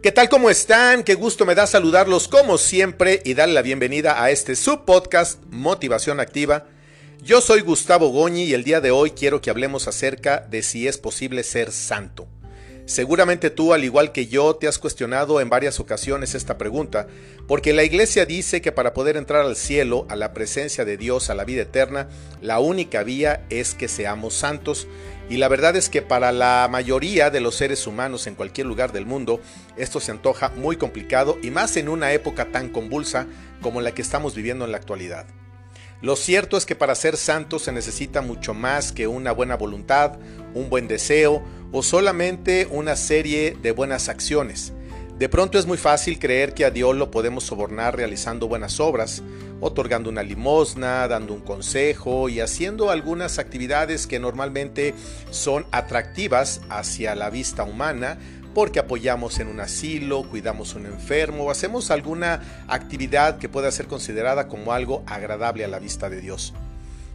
¿Qué tal? ¿Cómo están? Qué gusto me da saludarlos como siempre y darle la bienvenida a este subpodcast Motivación Activa. Yo soy Gustavo Goñi y el día de hoy quiero que hablemos acerca de si es posible ser santo. Seguramente tú, al igual que yo, te has cuestionado en varias ocasiones esta pregunta, porque la iglesia dice que para poder entrar al cielo, a la presencia de Dios, a la vida eterna, la única vía es que seamos santos. Y la verdad es que para la mayoría de los seres humanos en cualquier lugar del mundo, esto se antoja muy complicado y más en una época tan convulsa como la que estamos viviendo en la actualidad. Lo cierto es que para ser santo se necesita mucho más que una buena voluntad, un buen deseo o solamente una serie de buenas acciones. De pronto es muy fácil creer que a Dios lo podemos sobornar realizando buenas obras, otorgando una limosna, dando un consejo y haciendo algunas actividades que normalmente son atractivas hacia la vista humana, porque apoyamos en un asilo, cuidamos a un enfermo o hacemos alguna actividad que pueda ser considerada como algo agradable a la vista de Dios.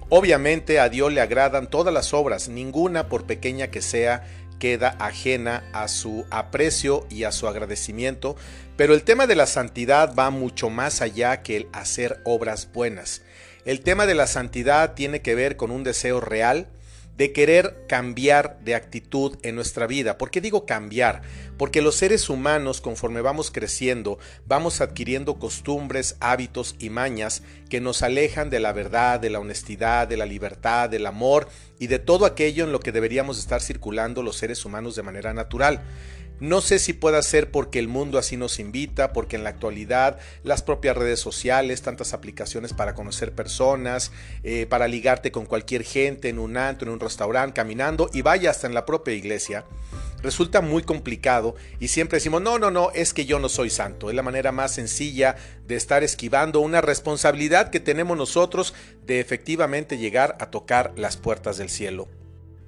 Obviamente a Dios le agradan todas las obras, ninguna por pequeña que sea queda ajena a su aprecio y a su agradecimiento, pero el tema de la santidad va mucho más allá que el hacer obras buenas. El tema de la santidad tiene que ver con un deseo real, de querer cambiar de actitud en nuestra vida. ¿Por qué digo cambiar? Porque los seres humanos, conforme vamos creciendo, vamos adquiriendo costumbres, hábitos y mañas que nos alejan de la verdad, de la honestidad, de la libertad, del amor y de todo aquello en lo que deberíamos estar circulando los seres humanos de manera natural. No sé si pueda ser porque el mundo así nos invita, porque en la actualidad las propias redes sociales, tantas aplicaciones para conocer personas, eh, para ligarte con cualquier gente en un antro, en un restaurante, caminando y vaya hasta en la propia iglesia, resulta muy complicado y siempre decimos, no, no, no, es que yo no soy santo. Es la manera más sencilla de estar esquivando una responsabilidad que tenemos nosotros de efectivamente llegar a tocar las puertas del cielo.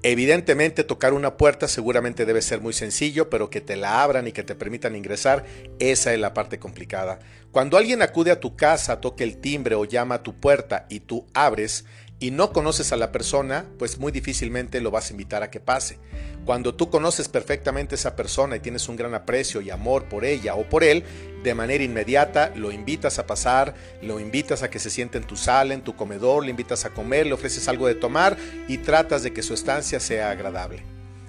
Evidentemente tocar una puerta seguramente debe ser muy sencillo, pero que te la abran y que te permitan ingresar, esa es la parte complicada. Cuando alguien acude a tu casa, toque el timbre o llama a tu puerta y tú abres, y no conoces a la persona, pues muy difícilmente lo vas a invitar a que pase. Cuando tú conoces perfectamente a esa persona y tienes un gran aprecio y amor por ella o por él, de manera inmediata lo invitas a pasar, lo invitas a que se siente en tu sala, en tu comedor, le invitas a comer, le ofreces algo de tomar y tratas de que su estancia sea agradable.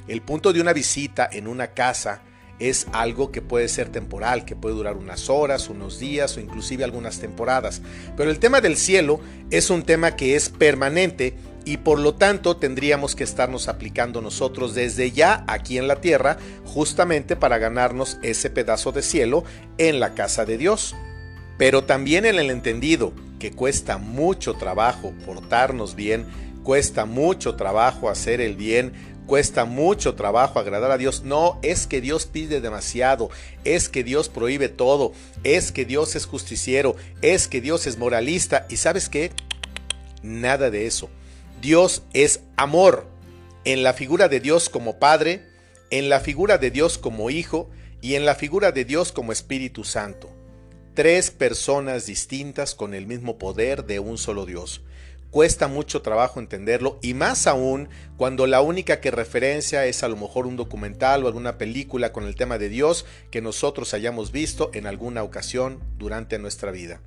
El punto de una visita en una casa es algo que puede ser temporal, que puede durar unas horas, unos días o inclusive algunas temporadas. Pero el tema del cielo es un tema que es permanente y por lo tanto tendríamos que estarnos aplicando nosotros desde ya aquí en la tierra justamente para ganarnos ese pedazo de cielo en la casa de Dios. Pero también en el entendido que cuesta mucho trabajo portarnos bien, cuesta mucho trabajo hacer el bien, cuesta mucho trabajo agradar a Dios. No, es que Dios pide demasiado, es que Dios prohíbe todo, es que Dios es justiciero, es que Dios es moralista. ¿Y sabes qué? Nada de eso. Dios es amor en la figura de Dios como Padre, en la figura de Dios como Hijo y en la figura de Dios como Espíritu Santo. Tres personas distintas con el mismo poder de un solo Dios. Cuesta mucho trabajo entenderlo y más aún cuando la única que referencia es a lo mejor un documental o alguna película con el tema de Dios que nosotros hayamos visto en alguna ocasión durante nuestra vida.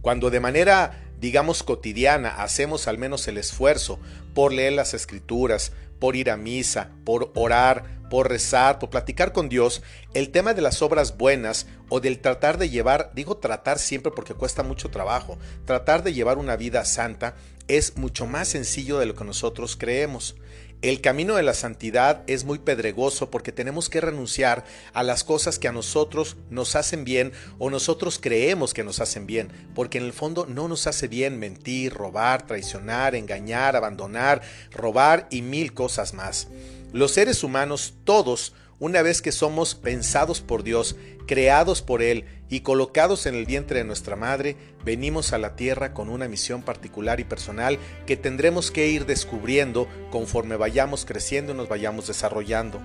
Cuando de manera, digamos, cotidiana hacemos al menos el esfuerzo por leer las escrituras, por ir a misa, por orar, por rezar, por platicar con Dios, el tema de las obras buenas o del tratar de llevar, digo tratar siempre porque cuesta mucho trabajo, tratar de llevar una vida santa es mucho más sencillo de lo que nosotros creemos. El camino de la santidad es muy pedregoso porque tenemos que renunciar a las cosas que a nosotros nos hacen bien o nosotros creemos que nos hacen bien, porque en el fondo no nos hace bien mentir, robar, traicionar, engañar, abandonar, robar y mil cosas más. Los seres humanos, todos, una vez que somos pensados por Dios, creados por Él y colocados en el vientre de nuestra madre, venimos a la tierra con una misión particular y personal que tendremos que ir descubriendo conforme vayamos creciendo y nos vayamos desarrollando.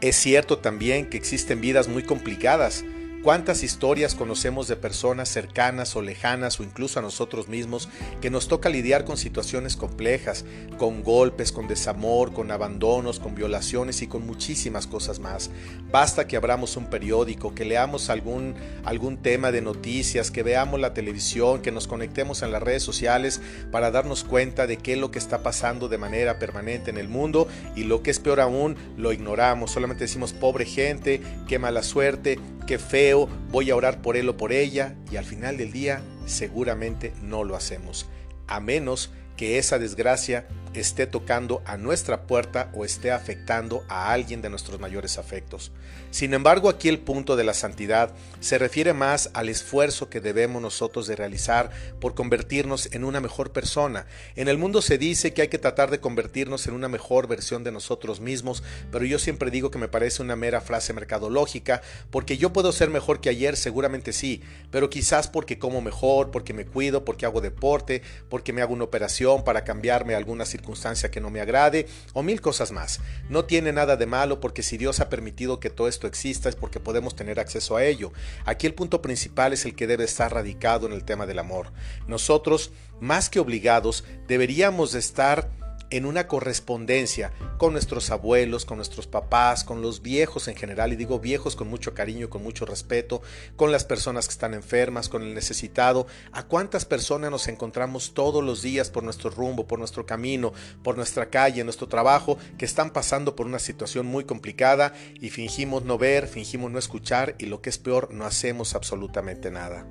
Es cierto también que existen vidas muy complicadas, ¿Cuántas historias conocemos de personas cercanas o lejanas o incluso a nosotros mismos que nos toca lidiar con situaciones complejas, con golpes, con desamor, con abandonos, con violaciones y con muchísimas cosas más? Basta que abramos un periódico, que leamos algún, algún tema de noticias, que veamos la televisión, que nos conectemos en las redes sociales para darnos cuenta de qué es lo que está pasando de manera permanente en el mundo y lo que es peor aún, lo ignoramos, solamente decimos pobre gente, qué mala suerte, qué voy a orar por él o por ella y al final del día seguramente no lo hacemos, a menos que esa desgracia esté tocando a nuestra puerta o esté afectando a alguien de nuestros mayores afectos. Sin embargo, aquí el punto de la santidad se refiere más al esfuerzo que debemos nosotros de realizar por convertirnos en una mejor persona. En el mundo se dice que hay que tratar de convertirnos en una mejor versión de nosotros mismos, pero yo siempre digo que me parece una mera frase mercadológica, porque yo puedo ser mejor que ayer, seguramente sí, pero quizás porque como mejor, porque me cuido, porque hago deporte, porque me hago una operación para cambiarme algunas circunstancia que no me agrade o mil cosas más. No tiene nada de malo porque si Dios ha permitido que todo esto exista es porque podemos tener acceso a ello. Aquí el punto principal es el que debe estar radicado en el tema del amor. Nosotros, más que obligados, deberíamos de estar en una correspondencia con nuestros abuelos, con nuestros papás, con los viejos en general, y digo viejos con mucho cariño, con mucho respeto, con las personas que están enfermas, con el necesitado, a cuántas personas nos encontramos todos los días por nuestro rumbo, por nuestro camino, por nuestra calle, nuestro trabajo, que están pasando por una situación muy complicada y fingimos no ver, fingimos no escuchar y lo que es peor, no hacemos absolutamente nada.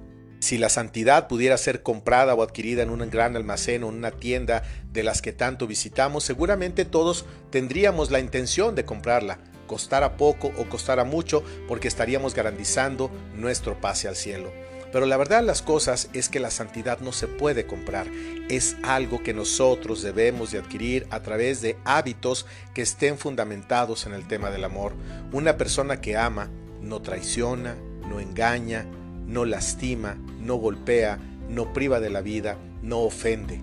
Si la santidad pudiera ser comprada o adquirida en un gran almacén o en una tienda de las que tanto visitamos, seguramente todos tendríamos la intención de comprarla, costara poco o costara mucho, porque estaríamos garantizando nuestro pase al cielo. Pero la verdad de las cosas es que la santidad no se puede comprar, es algo que nosotros debemos de adquirir a través de hábitos que estén fundamentados en el tema del amor. Una persona que ama no traiciona, no engaña, no lastima, no golpea, no priva de la vida, no ofende.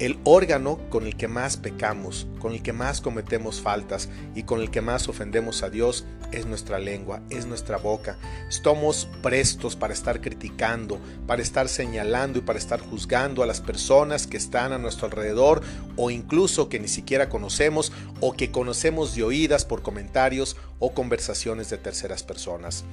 El órgano con el que más pecamos, con el que más cometemos faltas y con el que más ofendemos a Dios es nuestra lengua, es nuestra boca. Estamos prestos para estar criticando, para estar señalando y para estar juzgando a las personas que están a nuestro alrededor o incluso que ni siquiera conocemos o que conocemos de oídas por comentarios o conversaciones de terceras personas.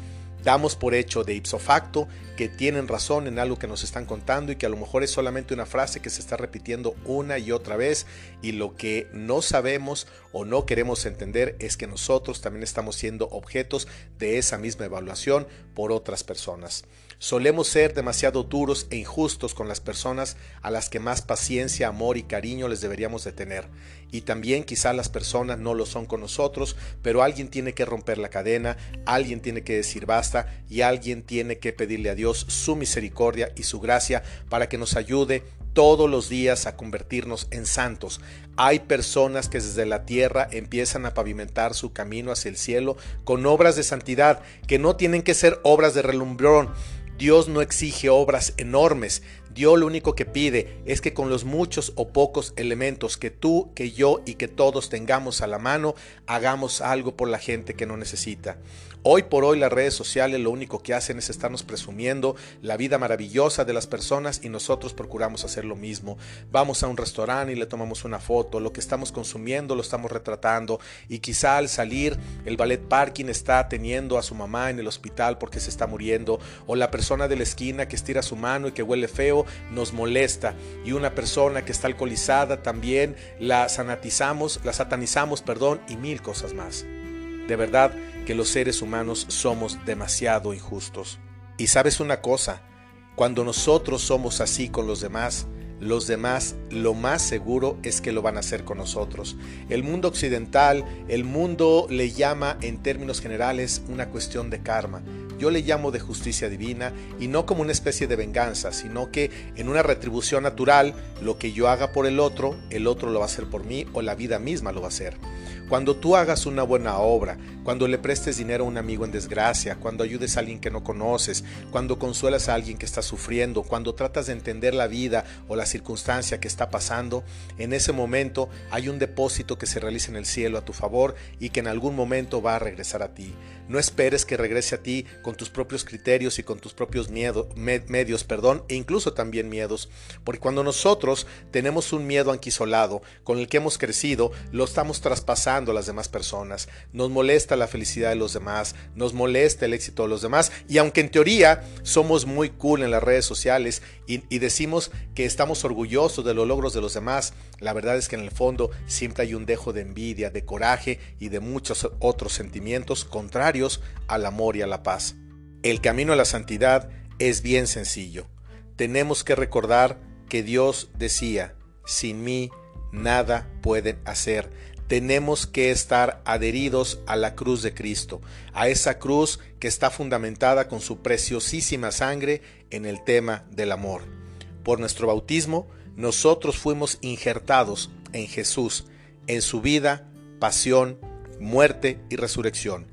Damos por hecho de ipso facto que tienen razón en algo que nos están contando y que a lo mejor es solamente una frase que se está repitiendo una y otra vez y lo que no sabemos o no queremos entender es que nosotros también estamos siendo objetos de esa misma evaluación por otras personas. Solemos ser demasiado duros e injustos con las personas a las que más paciencia, amor y cariño les deberíamos de tener. Y también quizá las personas no lo son con nosotros, pero alguien tiene que romper la cadena, alguien tiene que decir basta y alguien tiene que pedirle a Dios su misericordia y su gracia para que nos ayude todos los días a convertirnos en santos. Hay personas que desde la tierra empiezan a pavimentar su camino hacia el cielo con obras de santidad, que no tienen que ser obras de relumbrón, Dios no exige obras enormes, Dios lo único que pide es que con los muchos o pocos elementos que tú, que yo y que todos tengamos a la mano, hagamos algo por la gente que no necesita. Hoy por hoy las redes sociales lo único que hacen es estarnos presumiendo la vida maravillosa de las personas y nosotros procuramos hacer lo mismo. Vamos a un restaurante y le tomamos una foto, lo que estamos consumiendo lo estamos retratando y quizá al salir el ballet parking está teniendo a su mamá en el hospital porque se está muriendo o la persona de la esquina que estira su mano y que huele feo nos molesta y una persona que está alcoholizada también la sanatizamos, la satanizamos, perdón, y mil cosas más. De verdad que los seres humanos somos demasiado injustos. Y sabes una cosa, cuando nosotros somos así con los demás, los demás lo más seguro es que lo van a hacer con nosotros. El mundo occidental, el mundo le llama en términos generales una cuestión de karma. Yo le llamo de justicia divina y no como una especie de venganza, sino que en una retribución natural, lo que yo haga por el otro, el otro lo va a hacer por mí o la vida misma lo va a hacer. Cuando tú hagas una buena obra, cuando le prestes dinero a un amigo en desgracia, cuando ayudes a alguien que no conoces, cuando consuelas a alguien que está sufriendo, cuando tratas de entender la vida o la circunstancia que está pasando, en ese momento hay un depósito que se realiza en el cielo a tu favor y que en algún momento va a regresar a ti. No esperes que regrese a ti con tus propios criterios y con tus propios medios, perdón, e incluso también miedos, porque cuando nosotros tenemos un miedo anquisolado con el que hemos crecido, lo estamos traspasando a las demás personas. Nos molesta la felicidad de los demás, nos molesta el éxito de los demás, y aunque en teoría somos muy cool en las redes sociales y, decimos que estamos orgullosos de los logros de los demás, la verdad es que en el fondo siempre hay un dejo de envidia, de coraje y de muchos otros sentimientos contrarios al amor y a la paz. El camino a la santidad es bien sencillo. Tenemos que recordar que Dios decía, sin mí nada pueden hacer. Tenemos que estar adheridos a la cruz de Cristo, a esa cruz que está fundamentada con su preciosísima sangre en el tema del amor. Por nuestro bautismo, nosotros fuimos injertados en Jesús, en su vida, pasión, muerte y resurrección.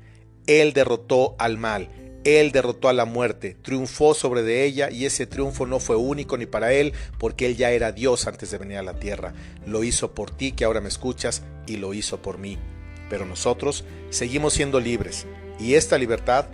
Él derrotó al mal, él derrotó a la muerte, triunfó sobre de ella y ese triunfo no fue único ni para Él porque Él ya era Dios antes de venir a la tierra. Lo hizo por ti que ahora me escuchas y lo hizo por mí. Pero nosotros seguimos siendo libres y esta libertad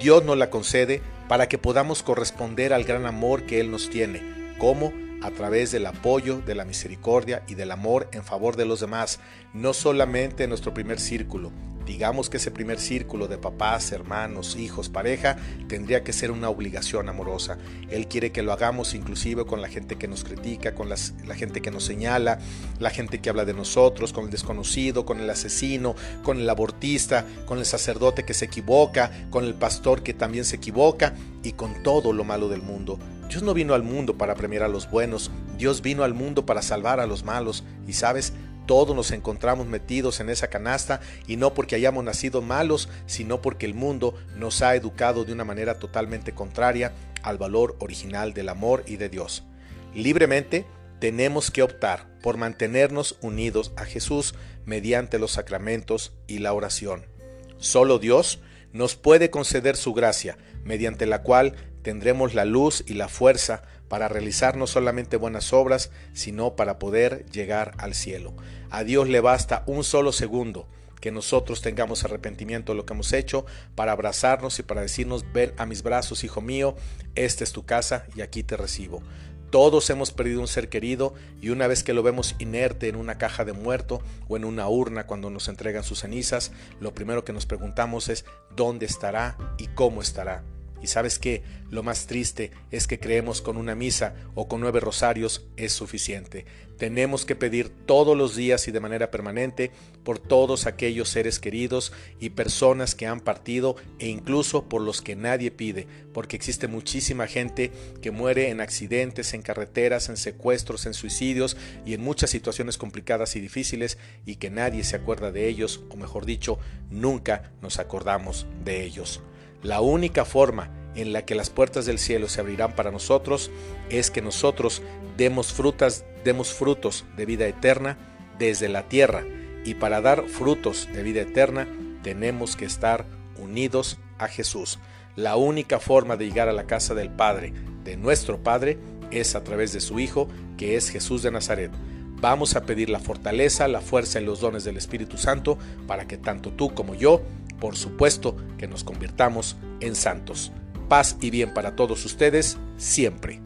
Dios nos la concede para que podamos corresponder al gran amor que Él nos tiene. ¿Cómo? a través del apoyo, de la misericordia y del amor en favor de los demás, no solamente en nuestro primer círculo. Digamos que ese primer círculo de papás, hermanos, hijos, pareja, tendría que ser una obligación amorosa. Él quiere que lo hagamos inclusive con la gente que nos critica, con la gente que nos señala, la gente que habla de nosotros, con el desconocido, con el asesino, con el abortista, con el sacerdote que se equivoca, con el pastor que también se equivoca y con todo lo malo del mundo. Dios no vino al mundo para premiar a los buenos, Dios vino al mundo para salvar a los malos. Y sabes, todos nos encontramos metidos en esa canasta y no porque hayamos nacido malos, sino porque el mundo nos ha educado de una manera totalmente contraria al valor original del amor y de Dios. Libremente tenemos que optar por mantenernos unidos a Jesús mediante los sacramentos y la oración. Solo Dios nos puede conceder su gracia, mediante la cual tendremos la luz y la fuerza para realizar no solamente buenas obras, sino para poder llegar al cielo. A Dios le basta un solo segundo que nosotros tengamos arrepentimiento de lo que hemos hecho, para abrazarnos y para decirnos, ven a mis brazos, hijo mío, esta es tu casa y aquí te recibo. Todos hemos perdido un ser querido y una vez que lo vemos inerte en una caja de muerto o en una urna cuando nos entregan sus cenizas, lo primero que nos preguntamos es dónde estará y cómo estará. Y sabes que lo más triste es que creemos con una misa o con nueve rosarios es suficiente. Tenemos que pedir todos los días y de manera permanente por todos aquellos seres queridos y personas que han partido e incluso por los que nadie pide, porque existe muchísima gente que muere en accidentes, en carreteras, en secuestros, en suicidios y en muchas situaciones complicadas y difíciles y que nadie se acuerda de ellos, o mejor dicho, nunca nos acordamos de ellos. La única forma en la que las puertas del cielo se abrirán para nosotros es que nosotros demos frutas, demos frutos de vida eterna desde la tierra y para dar frutos de vida eterna tenemos que estar unidos a Jesús. La única forma de llegar a la casa del Padre, de nuestro Padre, es a través de su Hijo, que es Jesús de Nazaret. Vamos a pedir la fortaleza, la fuerza y los dones del Espíritu Santo para que tanto tú como yo por supuesto que nos convirtamos en santos. Paz y bien para todos ustedes siempre.